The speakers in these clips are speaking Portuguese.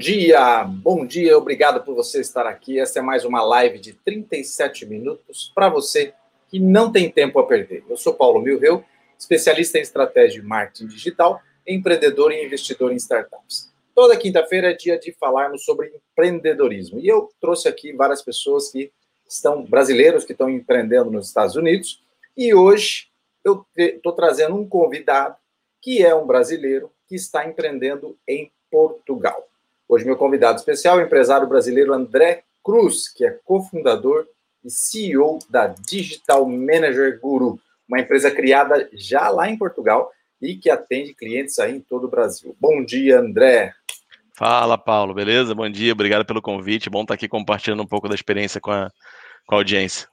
Bom dia, bom dia, obrigado por você estar aqui. Essa é mais uma live de 37 minutos para você que não tem tempo a perder. Eu sou Paulo Milreu, especialista em estratégia de marketing digital, empreendedor e investidor em startups. Toda quinta-feira é dia de falarmos sobre empreendedorismo e eu trouxe aqui várias pessoas que estão brasileiros que estão empreendendo nos Estados Unidos e hoje eu estou trazendo um convidado que é um brasileiro que está empreendendo em Portugal. Hoje, meu convidado especial é o empresário brasileiro André Cruz, que é cofundador e CEO da Digital Manager Guru, uma empresa criada já lá em Portugal e que atende clientes aí em todo o Brasil. Bom dia, André. Fala, Paulo, beleza? Bom dia, obrigado pelo convite. Bom estar aqui compartilhando um pouco da experiência com a, com a audiência.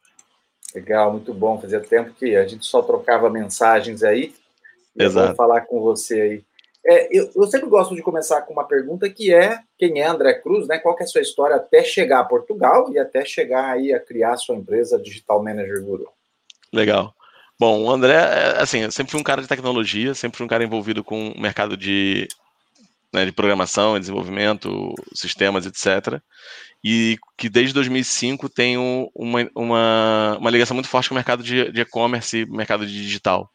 Legal, muito bom. Fazia tempo que a gente só trocava mensagens aí. Exato. Vou falar com você aí é, eu, eu, sempre gosto de começar com uma pergunta que é quem é André Cruz, né? Qual é a sua história até chegar a Portugal e até chegar aí a criar a sua empresa Digital Manager Guru? Legal. Bom, o André, é, assim, eu sempre fui um cara de tecnologia, sempre fui um cara envolvido com o mercado de, né, de programação, desenvolvimento, sistemas, etc. E que desde 2005 tenho uma, uma, uma ligação muito forte com o mercado de e-commerce e mercado de digital.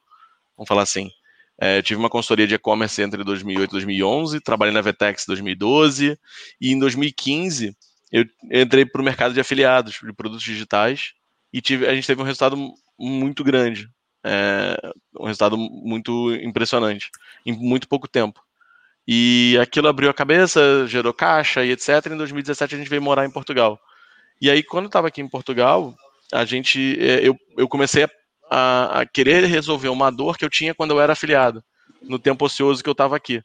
Vamos falar assim. É, tive uma consultoria de e-commerce entre 2008 e 2011, trabalhei na Vetex 2012 e em 2015 eu entrei para o mercado de afiliados de produtos digitais e tive, a gente teve um resultado muito grande, é, um resultado muito impressionante em muito pouco tempo. E aquilo abriu a cabeça, gerou caixa e etc. Em 2017 a gente veio morar em Portugal. E aí quando eu estava aqui em Portugal, a gente, é, eu, eu comecei a a, a, querer resolver uma dor que eu tinha quando eu era afiliado, no tempo ocioso que eu estava aqui.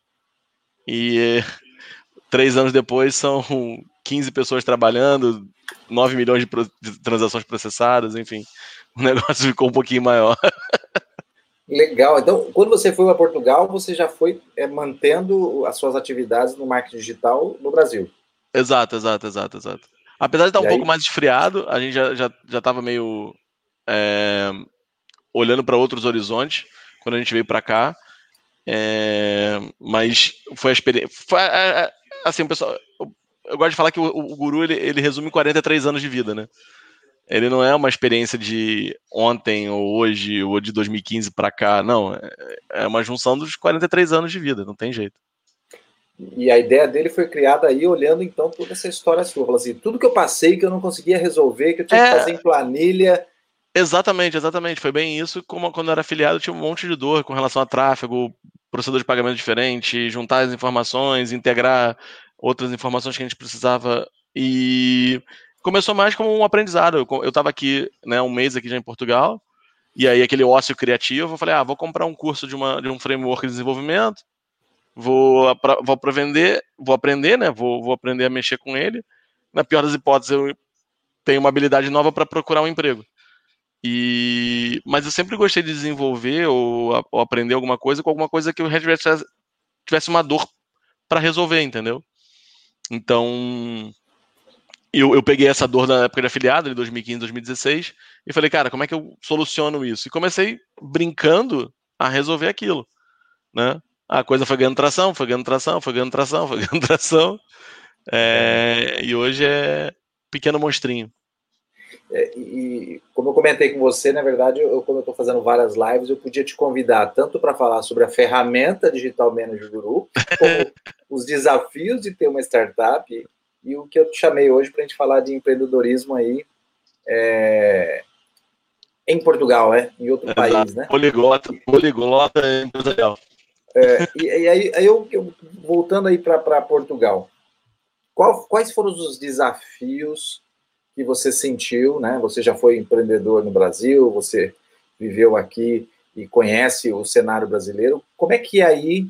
E três anos depois são 15 pessoas trabalhando, 9 milhões de, transações processadas, enfim, o negócio ficou um pouquinho maior. Legal. Então, quando você foi para Portugal, você já foi é, mantendo as suas atividades no marketing digital no Brasil? Exato, exato, exato, exato. Apesar de estar e um aí? pouco mais esfriado, a gente já já já estava meio é, olhando para outros horizontes quando a gente veio para cá. É, mas foi a experiência. Foi, assim, o pessoal. Eu, eu, gosto de falar que o, o guru ele, ele resume 43 anos de vida, né? Ele não é uma experiência de ontem ou hoje ou de 2015 para cá, não. É, é uma junção dos 43 anos de vida, não tem jeito. E a ideia dele foi criada aí olhando então toda essa história sua. Assim, tudo que eu passei que eu não conseguia resolver, que eu tinha é... que fazer em planilha, Exatamente, exatamente. Foi bem isso. Como quando eu era afiliado, tinha um monte de dor com relação a tráfego, procedor de pagamento diferente, juntar as informações, integrar outras informações que a gente precisava. E começou mais como um aprendizado. Eu estava aqui né, um mês aqui já em Portugal, e aí aquele ócio criativo, eu falei, ah, vou comprar um curso de, uma, de um framework de desenvolvimento, vou, vou, aprender, vou aprender, né? Vou, vou aprender a mexer com ele. Na pior das hipóteses, eu tenho uma habilidade nova para procurar um emprego. E, mas eu sempre gostei de desenvolver ou, ou aprender alguma coisa com alguma coisa que o Red tivesse uma dor para resolver, entendeu? Então, eu, eu peguei essa dor na época de afiliado, de 2015, 2016, e falei, cara, como é que eu soluciono isso? E comecei brincando a resolver aquilo, né? A coisa foi ganhando tração, foi ganhando tração, foi ganhando tração, foi ganhando tração. É, e hoje é pequeno monstrinho. É, e como eu comentei com você, na verdade, eu, como eu estou fazendo várias lives, eu podia te convidar tanto para falar sobre a ferramenta Digital Manager Guru, como os desafios de ter uma startup, e, e o que eu te chamei hoje para a gente falar de empreendedorismo aí é, em Portugal, né? Em outro Exato. país, né? Poliglota, poliglota empresarial. É, e, e, aí, aí eu, eu, voltando aí para Portugal, qual, quais foram os desafios que você sentiu, né? Você já foi empreendedor no Brasil, você viveu aqui e conhece o cenário brasileiro. Como é que aí,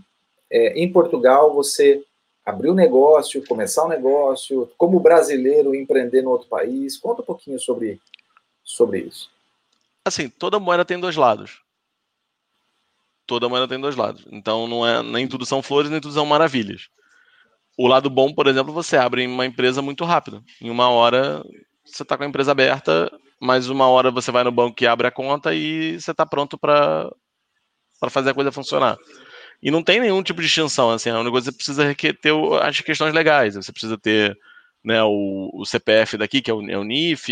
é, em Portugal, você abriu um negócio, começar um negócio, como brasileiro empreender no outro país? Conta um pouquinho sobre, sobre isso. Assim, toda moeda tem dois lados. Toda moeda tem dois lados. Então, não é nem tudo são flores, nem tudo são maravilhas. O lado bom, por exemplo, você abre uma empresa muito rápido. Em uma hora, você está com a empresa aberta, mais uma hora você vai no banco e abre a conta e você está pronto para fazer a coisa funcionar. E não tem nenhum tipo de extinção, assim, única coisa que você precisa ter as questões legais, você precisa ter né, o, o CPF daqui, que é o, é o NIF,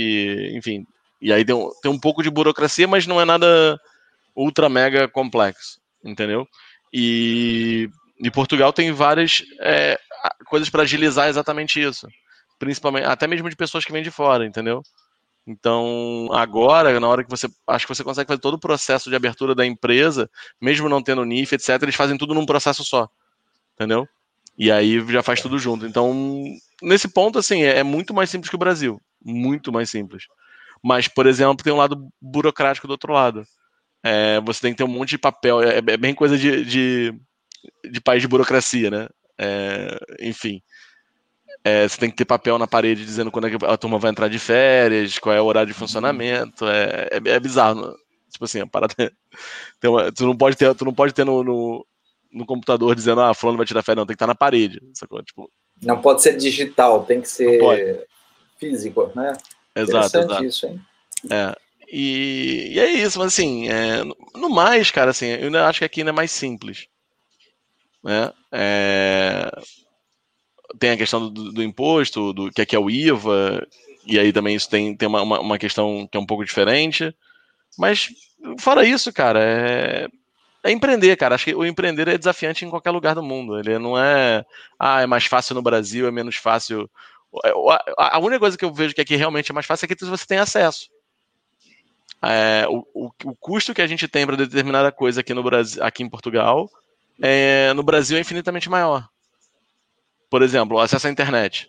enfim, e aí tem um, tem um pouco de burocracia, mas não é nada ultra mega complexo, entendeu? E, e Portugal tem várias é, coisas para agilizar exatamente isso, principalmente até mesmo de pessoas que vêm de fora, entendeu? Então, agora, na hora que você. Acho que você consegue fazer todo o processo de abertura da empresa, mesmo não tendo NIF, etc., eles fazem tudo num processo só. Entendeu? E aí já faz tudo junto. Então, nesse ponto, assim, é, é muito mais simples que o Brasil. Muito mais simples. Mas, por exemplo, tem um lado burocrático do outro lado. É, você tem que ter um monte de papel. É, é bem coisa de, de, de, país de burocracia, né? É, enfim. É, você tem que ter papel na parede dizendo quando é a turma vai entrar de férias, qual é o horário de funcionamento. É, é, é bizarro. Né? Tipo assim, a parada. Uma, tu não pode ter, tu não pode ter no, no, no, computador dizendo, ah, fulano vai tirar férias, não, tem que estar na parede. Sacou? Tipo, não pode ser digital, tem que ser físico, né? Exato, exato. Isso, hein? É. E, e, é isso, mas assim, é, no mais, cara, assim, eu acho que aqui ainda é mais simples. Né? É, tem a questão do, do imposto, do que aqui é o IVA, e aí também isso tem, tem uma, uma, uma, questão que é um pouco diferente. Mas, fora isso, cara, é, é empreender, cara. Acho que o empreender é desafiante em qualquer lugar do mundo. Ele não é, ah, é mais fácil no Brasil, é menos fácil. A única coisa que eu vejo que aqui realmente é mais fácil é que você tem acesso. É, o, o, o, custo que a gente tem para determinada coisa aqui no Brasil, aqui em Portugal, é, no Brasil é infinitamente maior por exemplo, acesso à internet.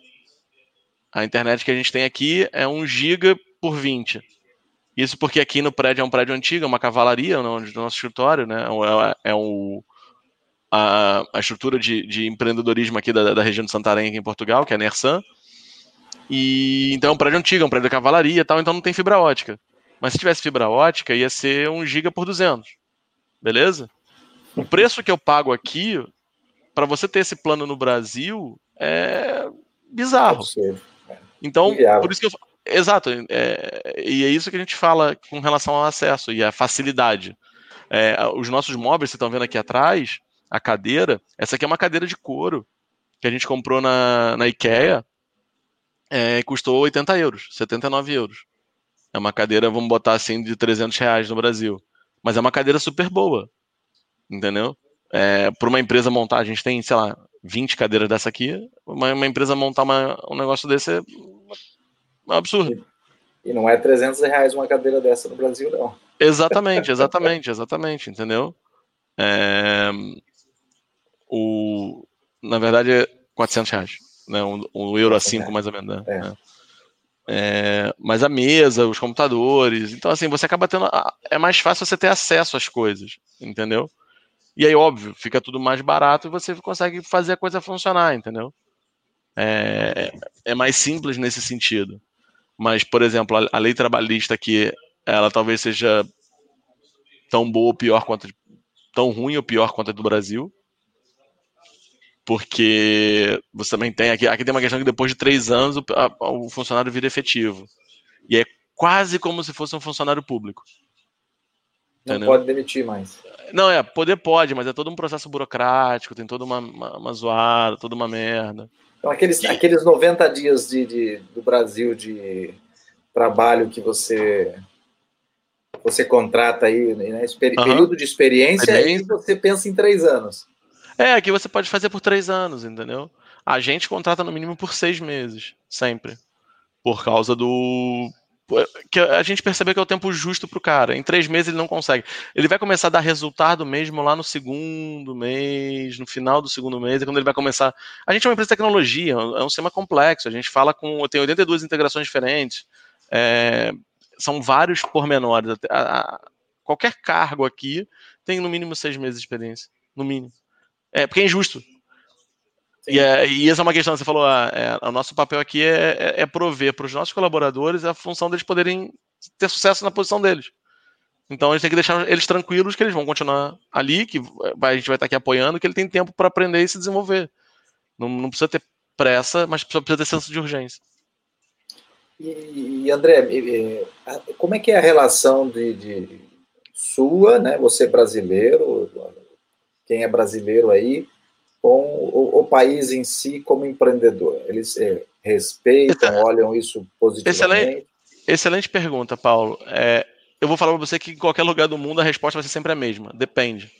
A internet que a gente tem aqui é 1 giga por 20. Isso porque aqui no prédio é um prédio antigo, é uma cavalaria no nosso escritório, né? É, é um, a, a estrutura de, de, empreendedorismo aqui da, da, região de Santarém, aqui em Portugal, que é a Nersan. E então é um prédio antigo, é um prédio da cavalaria e tal, então não tem fibra ótica. Mas se tivesse fibra ótica, ia ser 1 giga por 200. Beleza? O preço que eu pago aqui para você ter esse plano no Brasil é bizarro. É. Então, por isso que eu Exato, é, e é isso que a gente fala com relação ao acesso e a facilidade. É, os nossos móveis, vocês estão vendo aqui atrás, a cadeira, essa aqui é uma cadeira de couro que a gente comprou na, na IKEA, é, custou 80 euros, 79 euros. É uma cadeira, vamos botar assim, de 300 reais no Brasil. Mas é uma cadeira super boa, entendeu? É, para uma empresa montar, a gente tem, sei lá, 20 cadeiras dessa aqui, uma, uma empresa montar uma, um negócio desse é um absurdo. E, não é 300 reais uma cadeira dessa no Brasil, não. Exatamente, exatamente, exatamente, entendeu? É, o, na verdade é 400 reais, né? um, um euro a 5 mais ou menos. Né? É. É, mas a mesa, os computadores, então assim, você acaba tendo, é mais fácil você ter acesso às coisas, entendeu? E aí, óbvio, fica tudo mais barato e você consegue fazer a coisa funcionar, entendeu? É, é mais simples nesse sentido. Mas, por exemplo, a, a lei trabalhista aqui, ela talvez seja tão boa ou pior quanto tão ruim ou pior quanto a do Brasil. Porque você também tem aqui, aqui tem uma questão que depois de três anos o, a, o funcionário vira efetivo. E é quase como se fosse um funcionário público. Não entendeu? pode demitir mais. Não, é, poder pode, mas é todo um processo burocrático, tem toda uma, uma, uma zoada, toda uma merda. Então, aqueles, e... aqueles 90 dias de, de, do Brasil de trabalho que você você contrata aí, né, uhum. período de experiência, é e você pensa em três anos. É, aqui você pode fazer por três anos, entendeu? A gente contrata no mínimo por seis meses, sempre. Por causa do que a gente percebeu que é o tempo justo para o cara. Em três meses ele não consegue. Ele vai começar a dar resultado mesmo lá no segundo mês, no final do segundo mês, é quando ele vai começar. A gente é uma empresa de tecnologia, é um sistema complexo. A gente fala com. Tem 82 integrações diferentes. É, são vários pormenores. A, a, qualquer cargo aqui tem no mínimo seis meses de experiência. No mínimo. É, porque é injusto. E, é, e essa é uma questão, você falou, ah, é, o nosso papel aqui é, é, é prover para os nossos colaboradores a função deles poderem ter sucesso na posição deles. Então a gente tem que deixar eles tranquilos que eles vão continuar ali, que a gente vai estar aqui apoiando, que ele tem tempo para aprender e se desenvolver. Não, não, precisa ter pressa, mas precisa ter senso de urgência. E, e André, como é que é a relação de, de sua, né? Você brasileiro, quem é brasileiro aí com o, o país em si como empreendedor? Eles é, respeitam, olham isso positivamente? Excelente, excelente pergunta, Paulo. É, eu vou falar para você que em qualquer lugar do mundo a resposta vai ser sempre a mesma. Depende.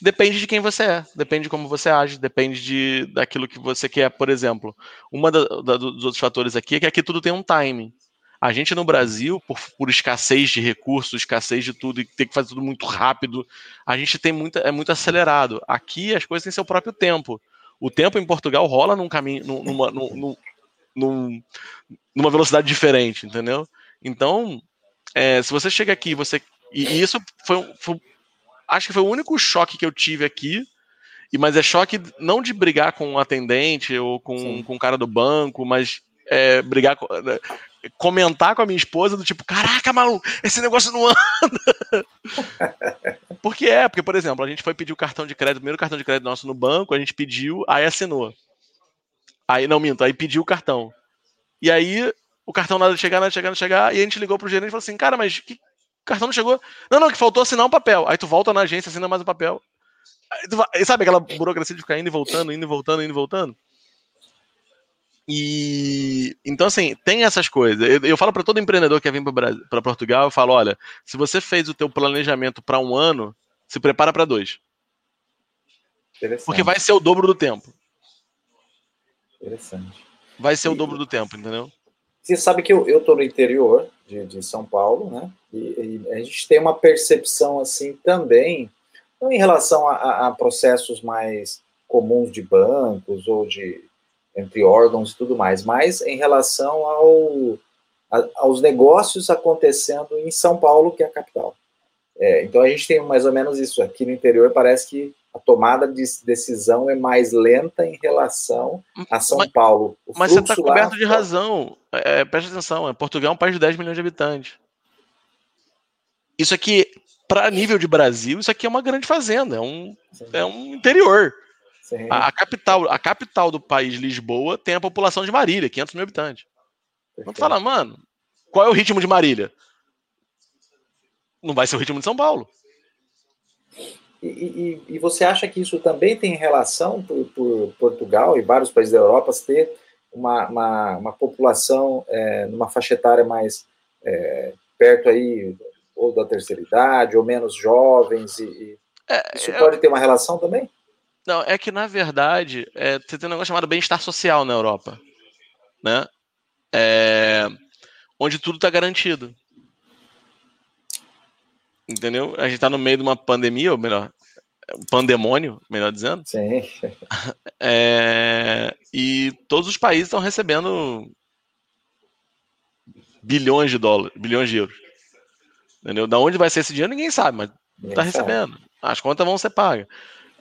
Depende de quem você é, depende de como você age, depende de, daquilo que você quer. Por exemplo, da, dos outros fatores aqui é que aqui tudo tem um timing. A gente no Brasil, por, por, escassez de recursos, escassez de tudo, e ter que fazer tudo muito rápido, a gente tem muita, é muito acelerado. Aqui as coisas têm seu próprio tempo. O tempo em Portugal rola num caminho, numa, numa, numa, numa velocidade diferente, entendeu? Então, é, se você chega aqui, você e isso foi, foi, acho que foi o único choque que eu tive aqui. E mas é choque não de brigar com um atendente ou com, com o cara do banco, mas é, brigar com, comentar com a minha esposa do tipo, caraca, maluco, esse negócio não anda. porque é, porque, por exemplo, a gente foi pedir o cartão de crédito, o primeiro cartão de crédito nosso no banco, a gente pediu, aí assinou. Aí, não minto, aí pediu o cartão. E aí, o cartão nada de chegar, nada de chegar, nada de chegar, e a gente ligou pro gerente e falou assim, cara, mas que cartão não chegou? Não, não, que faltou assinar um papel. Aí tu volta na agência, assina mais um papel. Aí tu, sabe aquela burocracia de ficar indo e voltando, indo e voltando, indo e voltando? E então, assim, tem essas coisas. Eu, eu falo para todo empreendedor que vir para Portugal, eu falo: olha, se você fez o teu planejamento para um ano, se prepara para dois. Porque vai ser o dobro do tempo. Interessante. Vai ser e, o dobro do tempo, entendeu? Você sabe que eu, eu tô no interior de, de São Paulo, né? E, e, a gente tem uma percepção assim também, não em relação a, a processos mais comuns de bancos ou de entre órgãos e tudo mais, mas em relação ao, a, aos negócios acontecendo em São Paulo, que é a capital. É, então a gente tem mais ou menos isso. Aqui no interior parece que a tomada de decisão é mais lenta em relação a São mas, Paulo. O mas você está coberto lá, de razão. É, é, preste atenção, é, Portugal é um país de 10 milhões de habitantes. Isso aqui, para nível de Brasil, isso aqui é uma grande fazenda, é um, é um interior. A, a, capital, a capital do país, Lisboa, tem a população de Marília, 500 mil habitantes. Vamos falar, mano, qual é o ritmo de Marília? Não vai ser o ritmo de São Paulo. E, e, e você acha que isso também tem relação por, por, Portugal e vários países da Europa ter uma, uma, uma população é, numa faixa etária mais é, perto aí ou da terceira idade ou menos jovens e, e é, isso pode ter uma relação também? Não, é que na verdade é, você tem um negócio chamado bem-estar social na Europa, né? É, onde tudo está garantido. Entendeu? A gente está no meio de uma pandemia, ou melhor, um pandemônio, melhor dizendo. Sim. É, e todos os países estão recebendo bilhões de dólares, bilhões de euros. Entendeu? Da onde vai ser esse dinheiro, ninguém sabe, mas está recebendo. As contas vão ser pagas.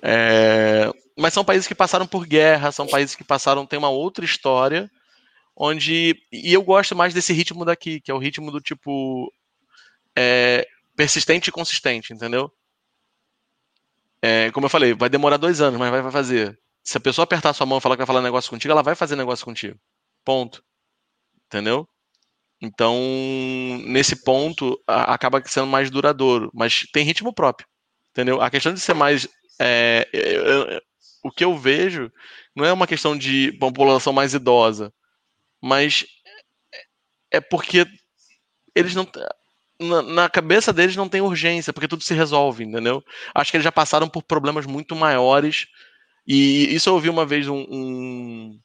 É, mas são países que passaram por guerra, são países que passaram, tem uma outra história, onde. E eu gosto mais desse ritmo daqui, que é o ritmo do tipo. É, persistente e consistente, entendeu? É, como eu falei, vai demorar dois anos, mas vai, vai fazer. Se a pessoa apertar sua mão e falar que vai falar negócio contigo, ela vai fazer negócio contigo. Ponto. Entendeu? Então, nesse ponto, a, acaba sendo mais duradouro, mas tem ritmo próprio. Entendeu? A questão de ser mais é, eu, eu, o que eu vejo não é uma questão de população mais idosa, mas é porque eles não. Na, na, cabeça deles não tem urgência, porque tudo se resolve, entendeu? Acho que eles já passaram por problemas muito maiores. E isso eu ouvi uma vez um, um,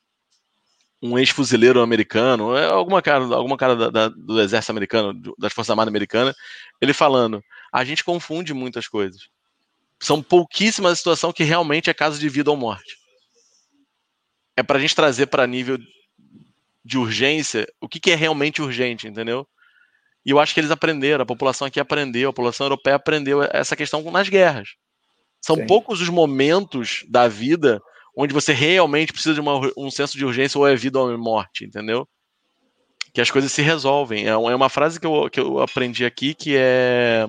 um ex-fuzileiro americano, é, alguma cara, alguma cara da, da, do exército americano, das Forças Armadas Americanas, ele falando: a gente confunde muitas coisas são pouquíssimas a situação que realmente é caso de vida ou morte. É para a gente trazer para nível de urgência o que, que, é realmente urgente, entendeu? E eu acho que eles aprenderam, a população aqui aprendeu, a população europeia aprendeu essa questão nas guerras. São Sim. poucos os momentos da vida onde você realmente precisa de uma, um senso de urgência ou é vida ou é morte, entendeu? Que as coisas se resolvem. É uma, é uma frase que eu, que eu aprendi aqui que é.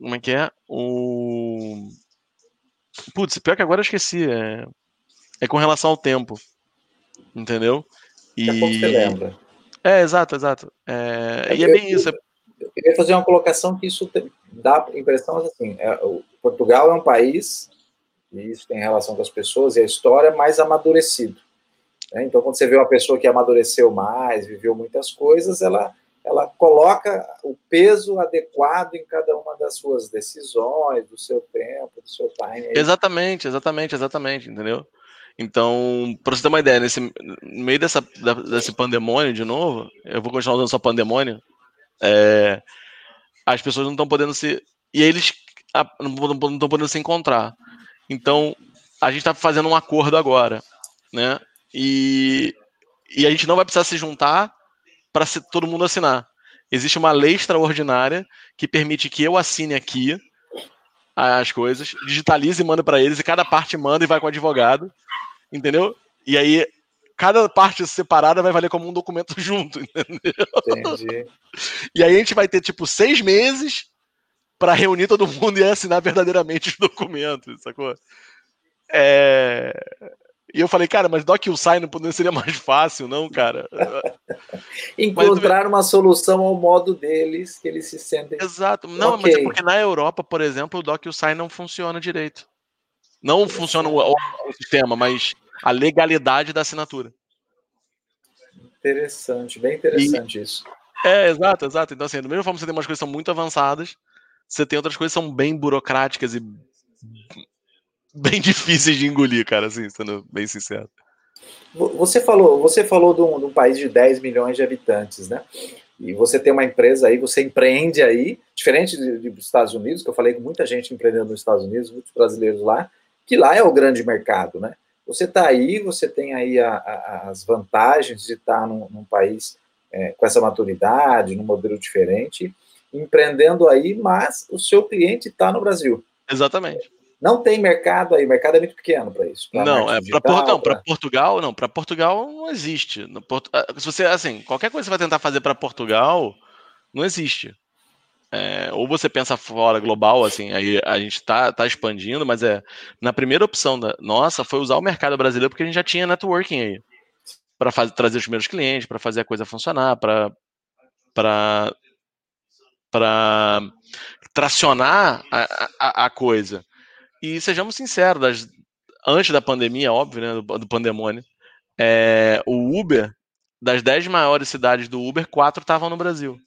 Como é que é? O. Putz, pior que agora eu esqueci. É, é com relação ao tempo. Entendeu? E. Pouco você lembra. É, exato, exato. É... E é bem isso. É... Eu queria fazer uma colocação que isso dá a impressão assim, é, Portugal é um país, e isso tem relação com as pessoas e a história, mais amadurecido. Né? Então, quando você vê uma pessoa que amadureceu mais, viveu muitas coisas, ela, ela coloca o peso adequado em cada uma das suas decisões, do seu tempo, do seu time. Exatamente, exatamente, exatamente, entendeu? Então, para você ter uma ideia, nesse, no meio dessa, desse pandemônio, de novo, eu vou continuar usando só pandemônio, é, as pessoas não estão podendo se. E eles não estão podendo se encontrar. Então, a gente está fazendo um acordo agora, né? E, e a gente não vai precisar se juntar para todo mundo assinar. Existe uma lei extraordinária que permite que eu assine aqui as coisas, digitalize e manda para eles, e cada parte manda e vai com o advogado, entendeu? E aí cada parte separada vai valer como um documento junto, entendeu? Entendi. E aí a gente vai ter tipo seis meses para reunir todo mundo e assinar verdadeiramente os documentos, sacou? É... E eu falei, cara, mas DocuSign não seria mais fácil, não, cara? Encontrar mas, uma solução ao modo deles, que eles se sentem. Exato. Não, okay. mas é porque na Europa, por exemplo, o DocuSign não funciona direito. Não funciona o, o sistema, mas a legalidade da assinatura. Interessante, bem interessante e, isso. É, exato, exato. Então, assim, da mesma forma que você tem umas coisas que são muito avançadas, você tem outras coisas que são bem burocráticas e bem difíceis de engolir, cara, assim, sendo bem sincero. Você falou, você falou de um, de um, país de 10 milhões de habitantes, né? E você tem uma empresa aí, você empreende aí, diferente de, dos Estados Unidos, que eu falei com muita gente empreendendo nos Estados Unidos, muitos brasileiros lá, que lá é o grande mercado, né? Você está aí, você tem aí a, a, as vantagens de estar tá num, num país é, com essa maturidade, num modelo diferente, empreendendo aí, mas o seu cliente está no Brasil. Exatamente. Não tem mercado aí, o mercado é muito pequeno para isso. não, é para pra... Portugal, não, para Portugal não existe. No Porto, ah, se você assim, qualquer coisa que você vai tentar fazer para Portugal, não existe. É, ou você pensa fora global, assim, aí a gente está tá expandindo, mas é na primeira opção da nossa foi usar o mercado brasileiro porque a gente já tinha networking aí para trazer os primeiros clientes, para fazer a coisa funcionar, para para para tracionar a, a, a, coisa. E sejamos sinceros, das, antes da pandemia, óbvio, né, do, do pandemônio, é, o Uber, das 10 maiores cidades do Uber, quatro estavam no Brasil.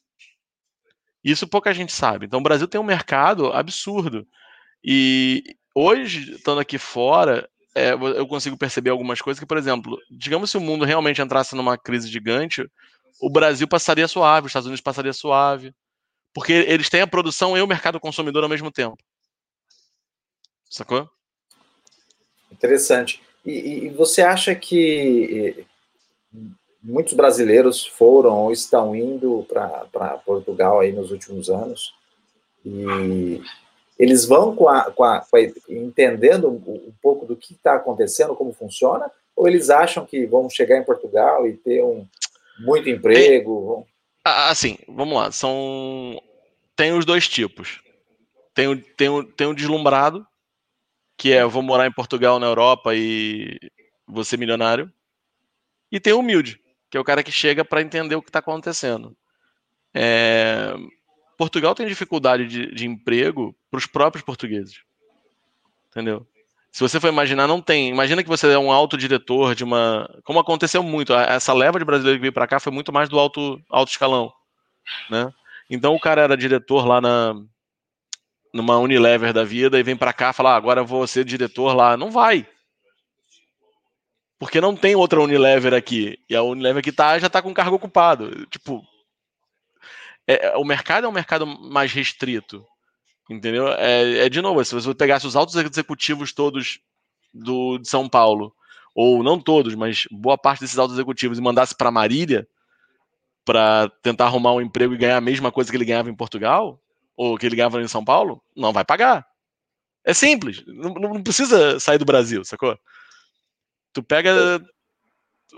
Isso pouca gente sabe. Então, o Brasil tem um mercado absurdo. E hoje, estando aqui fora, é, eu consigo perceber algumas coisas que, por exemplo, digamos se o mundo realmente entrasse numa crise gigante, o Brasil passaria suave, os Estados Unidos passaria suave, porque eles têm a produção e o mercado consumidor ao mesmo tempo. Sacou? Interessante. E, e você acha que muitos brasileiros foram ou estão indo para Portugal aí nos últimos anos e eles vão com a, com a, com a entendendo um, pouco do que está acontecendo, como funciona, ou eles acham que vão chegar em Portugal e ter um muito emprego? Assim, vamos lá, são tem os dois tipos. Tem o, tem o, tem o deslumbrado, que é eu vou morar em Portugal, na Europa e vou ser milionário. E tem o humilde, que é o cara que chega para entender o que está acontecendo. É... Portugal tem dificuldade de, de emprego para os próprios portugueses. Entendeu? Se você for imaginar, não tem. Imagina que você é um alto diretor de uma. Como aconteceu muito, essa leva de brasileiros que veio para cá foi muito mais do alto, alto escalão. Né? Então o cara era diretor lá na numa Unilever da vida e vem para cá falar, ah, agora vou ser diretor lá. Não vai. Porque não tem outra Unilever aqui. E a Unilever que tá já está com cargo ocupado. Tipo, é, é, o mercado é um mercado mais restrito. Entendeu? É, é de novo, se você pegasse os altos executivos todos do, de São Paulo, ou não todos, mas boa parte desses altos executivos, e mandasse para Marília para tentar arrumar um emprego e ganhar a mesma coisa que ele ganhava em Portugal, ou que ele ganhava em São Paulo, não vai pagar. É simples, não, não precisa sair do Brasil, sacou? Tu pega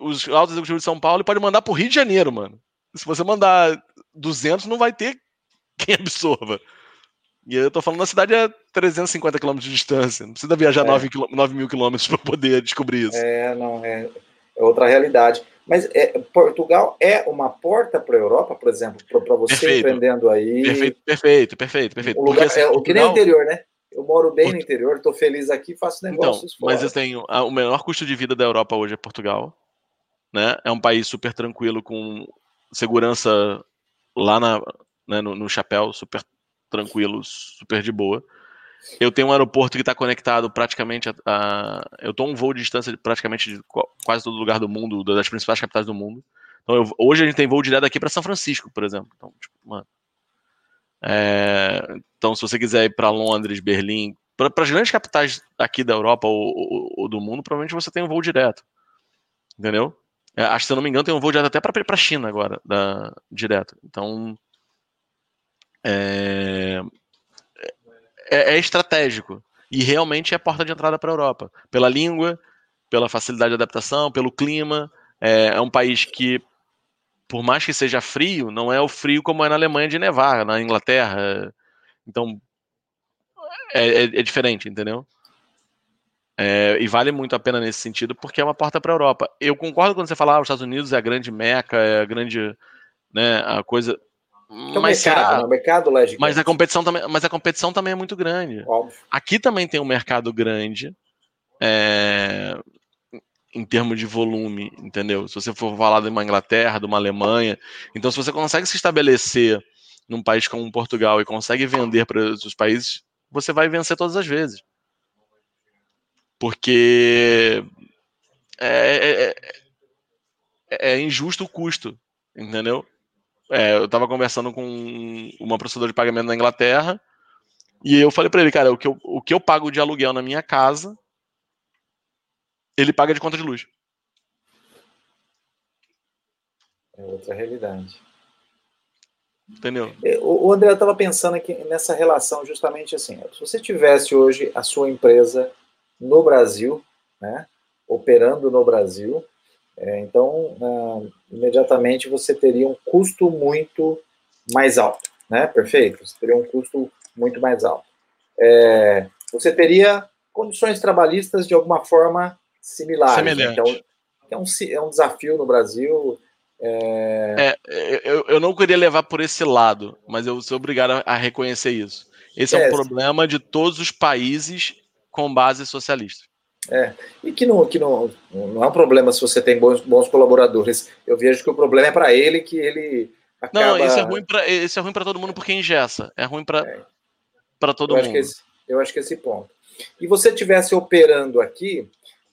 os altos executivos de São Paulo e pode mandar pro Rio de Janeiro, mano. Se você mandar 200, não vai ter quem absorva. E eu tô falando, a cidade é 350 km de distância. Não precisa viajar é. 9, 9 mil quilômetros para poder descobrir isso. É, não, é. É outra realidade. Mas é, Portugal é uma porta para a Europa, por exemplo, para você perfeito. empreendendo aí. Perfeito, perfeito, perfeito. perfeito. Um lugar, Porque, assim, é, Portugal... Que nem o interior, né? Eu moro bem no interior, estou feliz aqui, faço negócios então, fora. Mas eu tenho o menor custo de vida da Europa hoje é Portugal, né? É um país super tranquilo com segurança lá na, né, no, no chapéu, super tranquilo, super de boa. Eu tenho um aeroporto que está conectado praticamente a, a, Eu estou um voo de distância de praticamente de quase todo lugar do mundo, das principais capitais do mundo. Então, eu, hoje a gente tem voo direto aqui para São Francisco, por exemplo. Então, tipo, mano. É, então, se você quiser ir para Londres, Berlim, para as grandes capitais aqui da Europa ou, ou, ou, do mundo, provavelmente você tem um voo direto. Entendeu? É, acho que, se eu não me engano, tem um voo direto até para a China agora, da, direto. Então. É, é, é estratégico. E realmente é a porta de entrada para a Europa. Pela língua, pela facilidade de adaptação, pelo clima. É, é, um país que, por mais que seja frio, não é o frio como é na Alemanha de nevar, na Inglaterra. Então, é, é, é diferente, entendeu? É, e vale muito a pena nesse sentido, porque é uma porta para a Europa. Eu concordo quando você fala, ah, os Estados Unidos é a grande meca, é a grande, né, a coisa. É mas mercado, será? Né? mercado Mas a competição também, mas a competição também é muito grande. Óbvio. Aqui também tem um mercado grande, é, em termos de volume, entendeu? Se você for falar de uma Inglaterra, de uma Alemanha, então se você consegue se estabelecer num país como Portugal e consegue vender para outros países, você vai vencer todas as vezes. Porque é, é, é, é injusto o custo, entendeu? É, eu estava conversando com uma processadora de pagamento na Inglaterra e eu falei para ele, cara, o que, eu, o que eu pago de aluguel na minha casa, ele paga de conta de luz. É outra realidade. Entendeu? É, o André estava pensando aqui nessa relação justamente assim. Se você tivesse hoje a sua empresa no Brasil, né, operando no Brasil, é, então, ah, imediatamente você teria um custo muito mais alto, né? Perfeito? Você teria um custo muito mais alto. É, você teria condições trabalhistas de alguma forma similares. Né? Então, é um, é um desafio no Brasil. É... é... eu, eu não queria levar por esse lado, mas eu sou obrigado a, a reconhecer isso. Esse é, é um problema de todos os países com base socialista. É, e que, não, que não, não é um problema se você tem bons, bons colaboradores. Eu vejo que o problema é para ele que ele acaba... Não, isso é ruim para isso é ruim para todo mundo porque engessa. É ruim para é. para todo eu mundo. Acho esse, eu acho que esse ponto. E você tivesse operando aqui,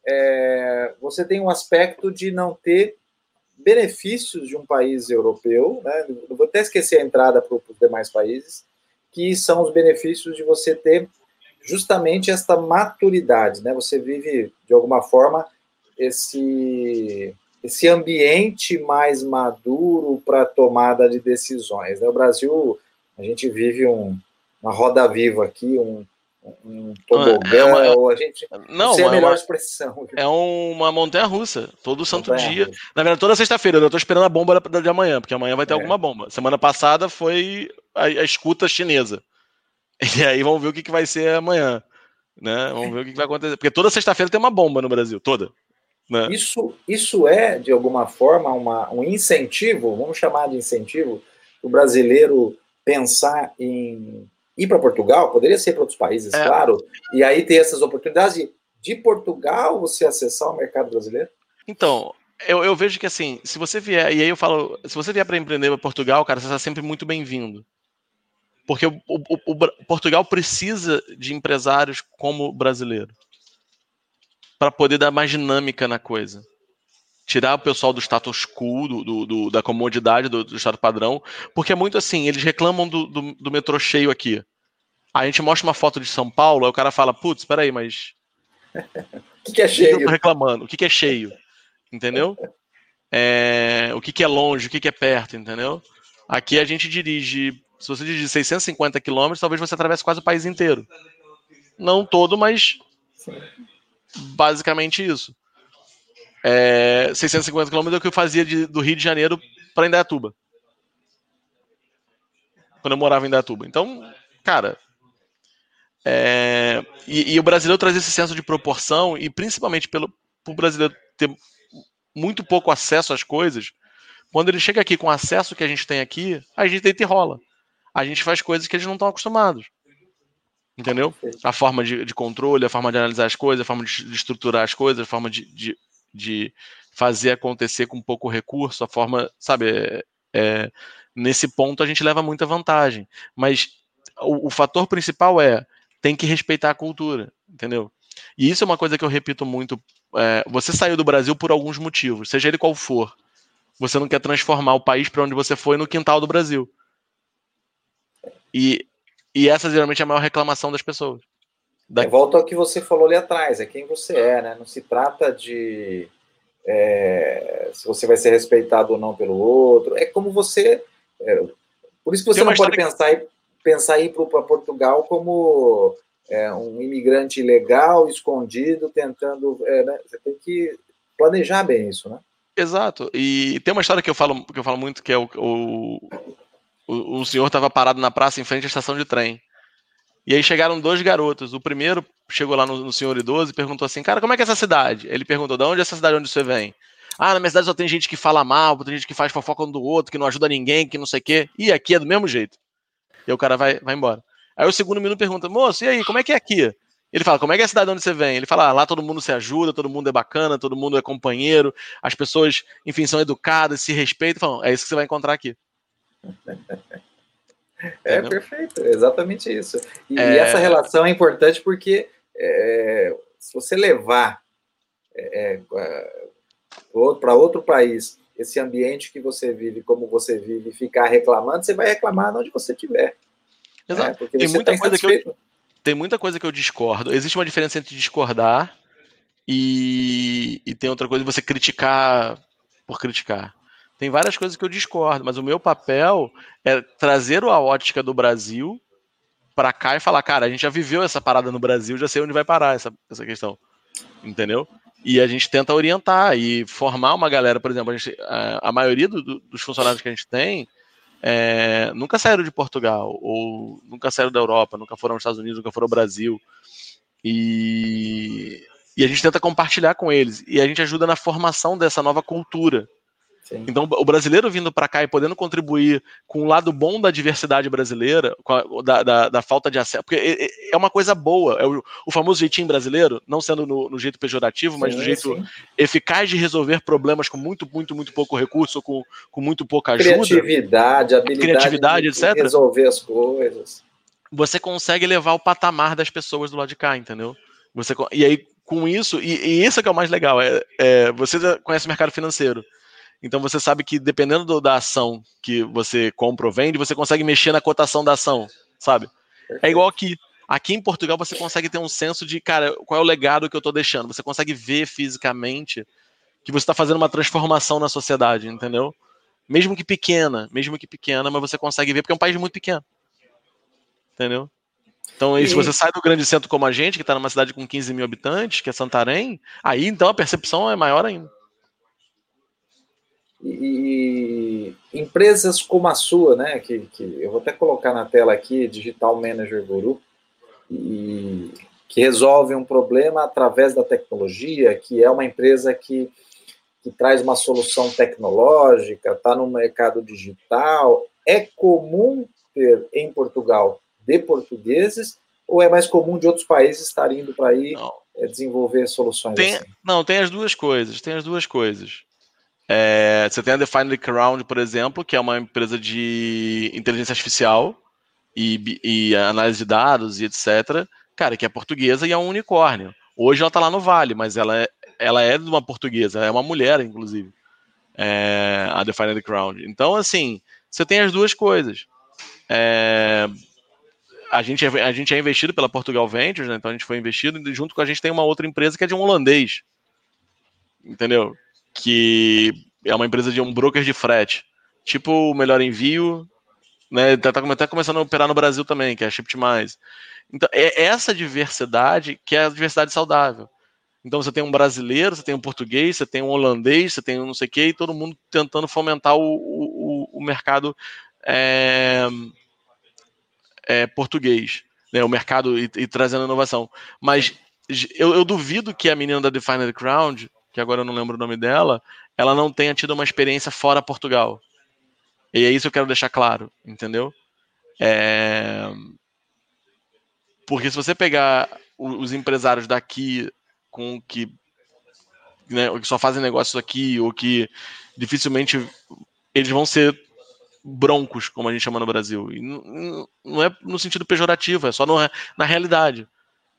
é, você tem um aspecto de não ter benefícios de um país europeu, né? Eu vou até esquecer a entrada para os demais países, que são os benefícios de você ter justamente esta maturidade, né? Você vive de alguma forma esse esse ambiente mais maduro para tomada de decisões. Né? O Brasil, a gente vive um, uma roda viva aqui, um, um tobogã, é uma, ou a gente não, sei a é melhor uma, expressão. É uma montanha russa, todo santo dia. Russa. Na verdade, toda sexta-feira, eu estou esperando a bomba de amanhã, porque amanhã vai ter é. alguma bomba. Semana passada foi a, a escuta chinesa. E aí vamos ver o que, que vai ser amanhã. Né? Vamos ver o que, que vai acontecer. Porque toda sexta-feira tem uma bomba no Brasil, toda. Né? Isso, isso é, de alguma forma, uma, um incentivo, vamos chamar de incentivo, o brasileiro pensar em ir para Portugal, poderia ser para outros países, é. claro, e aí ter essas oportunidades de, de Portugal você acessar o mercado brasileiro? Então, eu, eu, vejo que assim, se você vier, e aí eu falo, se você vier para empreender para Portugal, cara, você está sempre muito bem-vindo. Porque o, o, o, Portugal precisa de empresários como o brasileiro para poder dar mais dinâmica na coisa. Tirar o pessoal do status quo, do, do, do da comodidade do, do, estado padrão, porque é muito assim, eles reclamam do, do, do metrô cheio aqui. a gente mostra uma foto de São Paulo, aí o cara fala, putz, peraí, mas. o que, que, é cheio? O que reclamando? O que, que é cheio? Entendeu? É, o que, é longe, o que, que é perto, entendeu? Aqui a gente dirige se você dirigir 650 quilômetros, talvez você atravesse quase o país inteiro. Não todo, mas basicamente isso. É, 650 quilômetros é o que eu fazia de, do Rio de Janeiro para Indaiatuba. Quando eu morava em Indaiatuba. Então, cara. É, e, e, o brasileiro traz esse senso de proporção, e principalmente pelo o brasileiro ter muito pouco acesso às coisas, quando ele chega aqui com o acesso que a gente tem aqui, a gente deita e rola. A gente faz coisas que eles não estão acostumados. Entendeu? A forma de, de, controle, a forma de analisar as coisas, a forma de, de estruturar as coisas, a forma de, de, de, fazer acontecer com pouco recurso, a forma, sabe, é, é, nesse ponto a gente leva muita vantagem. Mas o, o fator principal é tem que respeitar a cultura, entendeu? E isso é uma coisa que eu repito muito. É, você saiu do Brasil por alguns motivos, seja ele qual for. Você não quer transformar o país para onde você foi no quintal do Brasil. E, e essa geralmente é a maior reclamação das pessoas. Da... É, volta ao que você falou ali atrás, é quem você é, né? Não se trata de é, se você vai ser respeitado ou não pelo outro. É como você. É, por isso que você não pode pensar, que... pensar em ir para Portugal como é, um imigrante ilegal, escondido, tentando. É, né? Você tem que planejar bem isso, né? Exato. E tem uma história que eu falo, que eu falo muito, que é o, o, o, o senhor estava parado na praça em frente à estação de trem. E aí chegaram dois garotos. O primeiro chegou lá no, no senhor idoso e perguntou assim: Cara, como é que é essa cidade? Ele perguntou: De onde é essa cidade onde você vem? Ah, na minha cidade só tem gente que fala mal, tem gente que faz fofoca um do outro, que não ajuda ninguém, que não sei o quê. E aqui é do mesmo jeito. E o cara vai, vai embora. Aí o segundo minuto pergunta: Moço, e aí, como é que é aqui? Ele fala, como é que é a cidade onde você vem? Ele fala, ah, lá todo mundo se ajuda, todo mundo é bacana, todo mundo é companheiro, as pessoas, enfim, são educadas, se respeitam. Falam, é isso que você vai encontrar aqui. É Entendeu? perfeito, é exatamente isso. E, é... essa relação é importante porque é, se você levar é, é para outro país esse ambiente que você vive, como você vive, e ficar reclamando, você vai reclamar onde você estiver. Exato. Né? Porque Tem muita tá coisa que eu tem muita coisa que eu discordo. Existe uma diferença entre discordar e, e tem outra coisa você criticar por criticar. Tem várias coisas que eu discordo, mas o meu papel é trazer a ótica do Brasil para cá e falar, cara, a gente já viveu essa parada no Brasil, já sei onde vai parar essa, essa questão. Entendeu? E a gente tenta orientar e formar uma galera, por exemplo, a, gente, a, a maioria do, do, dos funcionários que a gente tem é, nunca saíram de Portugal, ou nunca saíram da Europa, nunca foram aos Estados Unidos, nunca foram ao Brasil. E, e a gente tenta compartilhar com eles. E a gente ajuda na formação dessa nova cultura. Sim. Então, o brasileiro vindo para cá e podendo contribuir com o lado bom da diversidade brasileira, a, da, da, da, falta de acesso, porque é uma coisa boa, é o, o famoso jeitinho brasileiro, não sendo no, no jeito pejorativo, sim, mas no jeito sim. eficaz de resolver problemas com muito, muito, muito pouco recurso, com, com muito pouca ajuda. Criatividade, habilidade criatividade, de, etc. resolver as coisas. Você consegue levar o patamar das pessoas do lado de cá, entendeu? Você, e aí, com isso, e, e isso é que é o mais legal, é, é você conhece o mercado financeiro. Então você sabe que dependendo do, da ação que você compra ou vende, você consegue mexer na cotação da ação, sabe? É igual aqui. Aqui em Portugal você consegue ter um senso de, cara, qual é o legado que eu estou deixando? Você consegue ver fisicamente que você está fazendo uma transformação na sociedade, entendeu? Mesmo que pequena, mesmo que pequena, mas você consegue ver porque é um país muito pequeno. Entendeu? Então, se você sai do grande centro como a gente, que está numa cidade com 15 mil habitantes, que é Santarém, aí então a percepção é maior ainda. E, e, empresas como a sua, né, que, que eu vou até colocar na tela aqui, Digital Manager Guru, e, que resolve um problema através da tecnologia, que é uma empresa que, que traz uma solução tecnológica, está no mercado digital. É comum ter em Portugal de portugueses ou é mais comum de outros países estar indo para aí é, desenvolver soluções? Tem, assim? Não, tem as duas coisas. Tem as duas coisas. É, você tem a Defined Crown, por exemplo, que é uma empresa de inteligência artificial e, e, análise de dados e etc. Cara, que é portuguesa e é um unicórnio. Hoje ela está lá no Vale, mas ela é, ela é de uma portuguesa, é uma mulher, inclusive, é, a Defined Crown. Então, assim, você tem as duas coisas. É, a, gente é, a gente é investido pela Portugal Ventures, né, então a gente foi investido, e junto com a gente tem uma outra empresa que é de um holandês. Entendeu? Que é uma empresa de um broker de frete, tipo o Melhor Envio, né? Tá, tá, tá começando a operar no Brasil também, que é a Shipt Mais. Então, é essa diversidade que é a diversidade saudável. Então você tem um brasileiro, você tem um português, você tem um holandês, você tem um não sei o quê, e todo mundo tentando fomentar o, o, o mercado é, é, português, né? o mercado e, e trazendo inovação. Mas eu, eu, duvido que a menina da Defined Ground que agora eu não lembro o nome dela, ela não tenha tido uma experiência fora Portugal. E é isso que eu quero deixar claro, entendeu? É... Porque se você pegar os empresários daqui com que, né, que só fazem negócios aqui, ou que dificilmente eles vão ser broncos, como a gente chama no Brasil. E não é no sentido pejorativo, é só no, na realidade.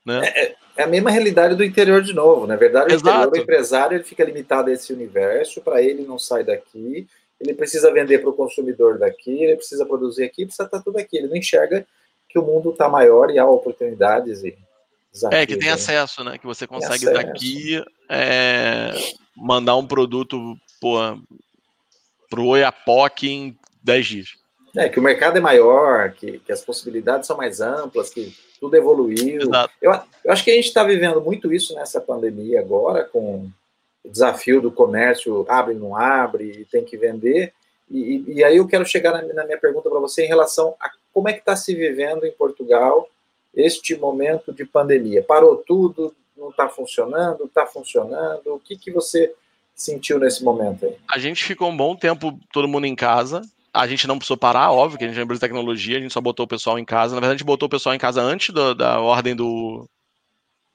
Né? É, é, a mesma realidade do interior de novo. Na verdade, o, interior, o empresário ele fica limitado a esse universo, para ele não sai daqui, ele precisa vender para o consumidor daqui, ele precisa produzir aqui, precisa estar tudo aqui. Ele não enxerga que o mundo está maior e há oportunidades e desafios. É, que tem né? acesso, né? Que você consegue daqui é, mandar um produto para o Oiapoque em 10 dias. É, que o mercado é maior, que, que as possibilidades são mais amplas, que tudo evoluiu. Eu, eu, acho que a gente está vivendo muito isso nessa pandemia agora, com o desafio do comércio abre, não abre, tem que vender. E, e aí eu quero chegar na, na minha pergunta para você em relação a como é que está se vivendo em Portugal este momento de pandemia. Parou tudo, não está funcionando, está funcionando? O que, que você sentiu nesse momento aí? A gente ficou um bom tempo todo mundo em casa, a gente não precisou parar, óbvio, que a gente é empresa de tecnologia, a gente só botou o pessoal em casa. Na verdade, a gente botou o pessoal em casa antes do, da ordem do,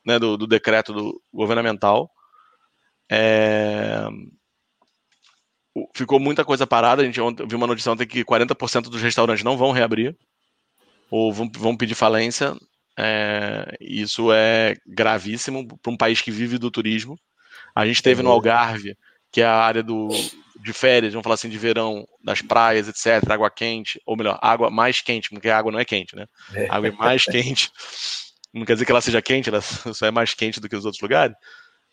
né, do, do, decreto do governamental. É... Ficou muita coisa parada. A gente viu uma notícia ontem que 40% dos restaurantes não vão reabrir ou vão, vão pedir falência. É... Isso é gravíssimo para um país que vive do turismo. A gente teve no uhum. Algarve, que é a área do, de férias, vamos falar assim, de verão, das praias, etc., água quente, ou melhor, água mais quente, porque a água não é quente, né? É. água é mais quente. Não quer dizer que ela seja quente, ela só é mais quente do que os outros lugares.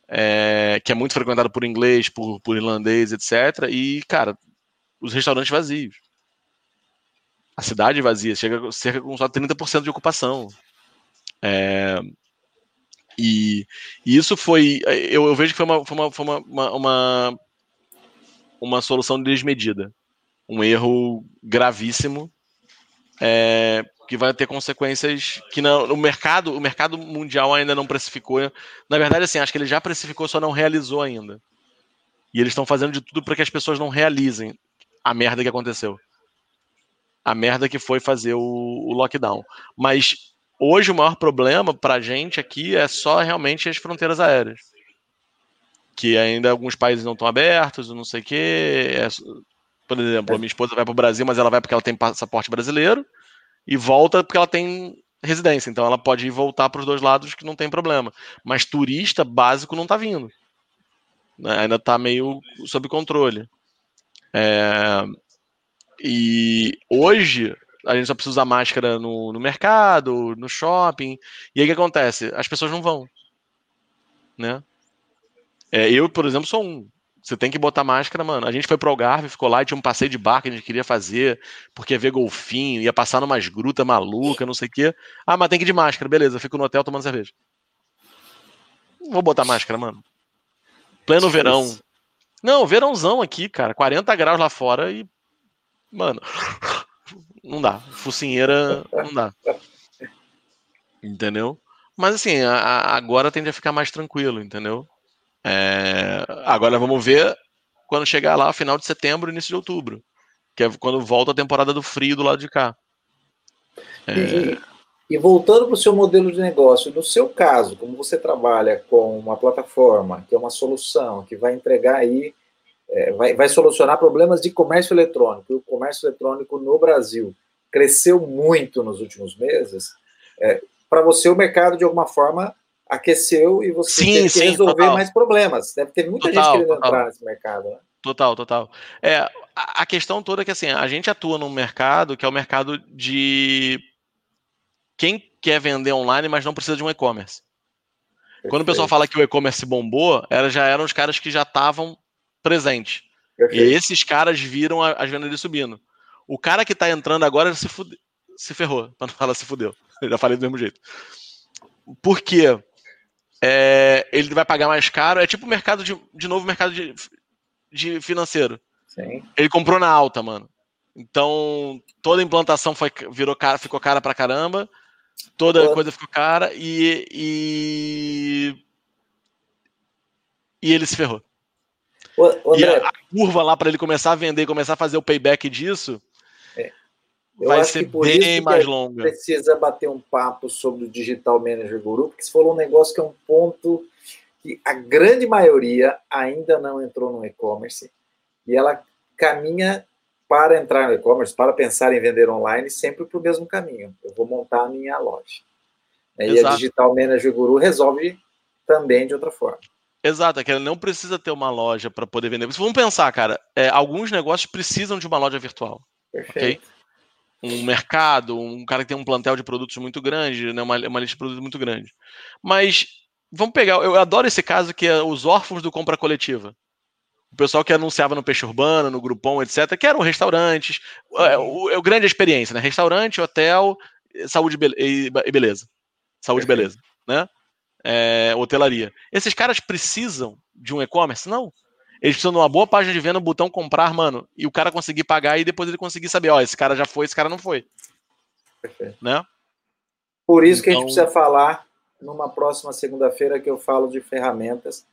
É, que é muito frequentado por inglês, por, por irlandês, etc. E, cara, os restaurantes vazios. A cidade vazia, chega cerca com só 30% de ocupação. É, e, e, isso foi. Eu, eu, vejo que foi uma, foi uma, foi uma, uma uma solução desmedida. Um erro gravíssimo é, que vai ter consequências que não, o mercado, o mercado mundial ainda não precificou. Na verdade, assim, acho que ele já precificou, só não realizou ainda. E eles estão fazendo de tudo para que as pessoas não realizem a merda que aconteceu. A merda que foi fazer o, o lockdown. Mas hoje o maior problema para a gente aqui é só realmente as fronteiras aéreas que ainda alguns países não estão abertos, não sei o quê. É, por exemplo, a minha esposa vai para o Brasil, mas ela vai porque ela tem passaporte brasileiro e volta porque ela tem residência. Então ela pode ir voltar para os dois lados que não tem problema. Mas turista básico não está vindo. Né? Ainda está meio sob controle. É... E hoje a gente só precisa usar máscara no, no mercado, no shopping. E aí o que acontece? As pessoas não vão. Né? É, eu, por exemplo, sou um. Você tem que botar máscara, mano. A gente foi pro Algarve, ficou lá, tinha um passeio de barco que a gente queria fazer, porque ia ver golfinho, ia passar numas grutas malucas, não sei o quê. Ah, mas tem que ir de máscara, beleza, fico no hotel tomando cerveja. vou botar máscara, mano. Pleno verão. Não, verãozão aqui, cara. 40 graus lá fora e. Mano. Não dá. Focinheira, não dá. Entendeu? Mas assim, a, a, agora tende a ficar mais tranquilo, entendeu? É, agora vamos ver quando chegar lá, final de setembro, início de outubro, que é quando volta a temporada do frio do lado de cá. É... E, e, voltando para o seu modelo de negócio, no seu caso, como você trabalha com uma plataforma, que é uma solução, que vai entregar aí, é, vai, vai solucionar problemas de comércio eletrônico, e o comércio eletrônico no Brasil cresceu muito nos últimos meses, é, para você o mercado, de alguma forma, aqueceu e você sim, sim, resolver total. mais problemas. Deve ter muita total, gente querendo total. entrar nesse mercado. Né? Total, total. É, a questão toda é que assim, a gente atua num mercado que é o mercado de quem quer vender online, mas não precisa de um e-commerce. Quando o pessoal fala que o e-commerce bombou, era, já eram os caras que já estavam presentes. Perfeito. E esses caras viram as vendas subindo. O cara que está entrando agora se, fude... se ferrou, para não falar se fudeu. Eu já falei do mesmo jeito. Por quê? É, ele vai pagar mais caro. É tipo o mercado de, de novo, mercado de, de financeiro. Sim. Ele comprou na alta, mano. Então, toda a implantação foi, virou cara, ficou cara pra caramba. Toda Pô. coisa ficou cara e, e, e ele se ferrou. O, e a, a, curva lá para ele começar a vender, começar a fazer o payback disso. Vai ser bem mais longa. Precisa bater um papo sobre o Digital Manager Guru, porque você falou um negócio que é um ponto que a grande maioria ainda não entrou no e-commerce e ela caminha para entrar no e-commerce, para pensar em vender online, sempre para o mesmo caminho. Eu vou montar a minha loja. E a Digital Manager Guru resolve também de outra forma. Exato, é que ele não precisa ter uma loja para poder vender. Vamos pensar, cara, é, alguns negócios precisam de uma loja virtual. Perfeito. Okay? Um mercado, um cara que tem um plantel de produtos muito grande, né, uma, uma lista de produtos muito grande. Mas vamos pegar, eu adoro esse caso que é os órfãos do compra coletiva. O pessoal que anunciava no Peixe Urbano, no Grupom, etc., que eram restaurantes, é, o, é, grande experiência, né? Restaurante, hotel, saúde e beleza. Saúde e beleza, né? é, hotelaria. Esses caras precisam de um e-commerce? Não. Eles precisam de uma boa página de venda, um botão comprar, mano, e o cara conseguir pagar e depois ele conseguir saber, ó, esse cara já foi, esse cara não foi. Perfeito. Né? Por isso então... que a gente então precisa falar numa próxima segunda-feira que eu falo de ferramentas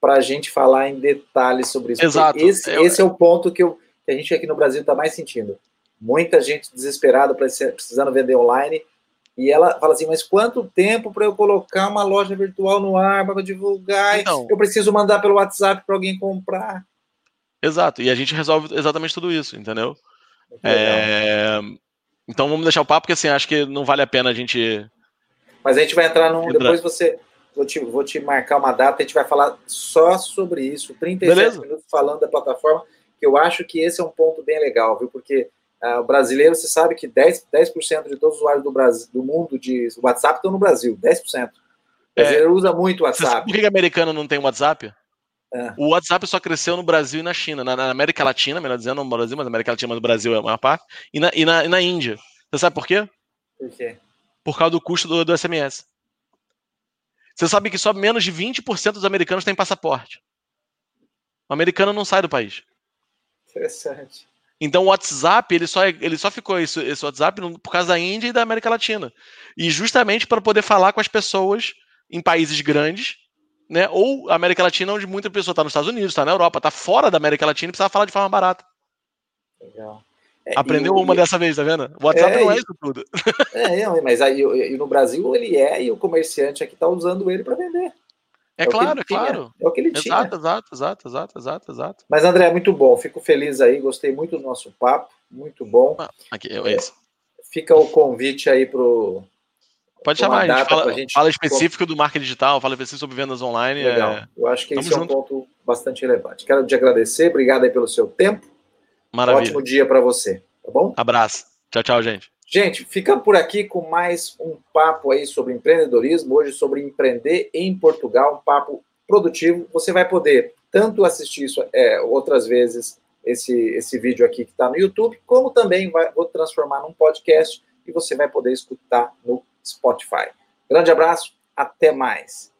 para a gente falar em detalhes sobre isso. Exato. Esse, eu... esse, é o ponto que, eu, que a gente aqui no Brasil está mais sentindo. Muita gente desesperada, precisando vender online, e ela fala assim: mas quanto tempo para eu colocar uma loja virtual no ar para divulgar? Então, eu preciso mandar pelo WhatsApp para alguém comprar. Exato, e a gente resolve exatamente tudo isso, entendeu? É... Então vamos deixar o papo, porque assim, acho que não vale a pena a gente. Mas a gente vai entrar num. Depois você. Vou te, vou te marcar uma data, a gente vai falar só sobre isso, 37 Beleza. minutos falando da plataforma, que eu acho que esse é um ponto bem legal, viu? Porque o brasileiro, você sabe que 10%, 10 de todos os usuários do, Brasil, do mundo de WhatsApp estão no Brasil, 10%. O brasileiro é, usa muito o WhatsApp. Por que o americano não tem WhatsApp? É. O WhatsApp só cresceu no Brasil e na China. Na, na, América Latina, melhor dizendo, no Brasil, mas na América Latina, mas no Brasil é a maior parte. E na, e na, e na Índia. Você sabe por quê? Por quê? Por causa do custo do, do SMS. Você sabe que só menos de 20% dos americanos têm passaporte. O americano não sai do país. Interessante. Então o WhatsApp, ele só, ele só ficou esse, esse WhatsApp por causa da Índia e da América Latina. E justamente para poder falar com as pessoas em países grandes, né? Ou América Latina, onde muita pessoa está nos Estados Unidos, está na Europa, está fora da América Latina e precisa falar de forma barata. Legal. É, Aprendeu uma dessa vez, tá vendo? O WhatsApp é, não é isso tudo. É, mas aí no Brasil ele é e o comerciante aqui está usando ele para vender. É, é claro, é claro. É o que ele exato, tinha. Exato, exato, exato, exato, exato. Mas, André, é muito bom. Fico feliz aí. Gostei muito do nosso papo. Muito bom. Ah, aqui, é isso. Fica o convite aí pro. Pode chamar, a gente fala, gente fala específico do marketing digital, fala específico sobre vendas online. Legal. É... Eu acho que Tamo esse junto. é um ponto bastante relevante. Quero te agradecer, obrigado aí pelo seu tempo. Maravilha. ótimo dia para você, tá bom? Abraço. Tchau, tchau, gente. Gente, ficamos por aqui com mais um papo aí sobre empreendedorismo, hoje sobre empreender em Portugal, um papo produtivo. Você vai poder tanto assistir isso é, outras vezes, esse, esse vídeo aqui que está no YouTube, como também vai, vou transformar num podcast e você vai poder escutar no Spotify. Grande abraço, até mais.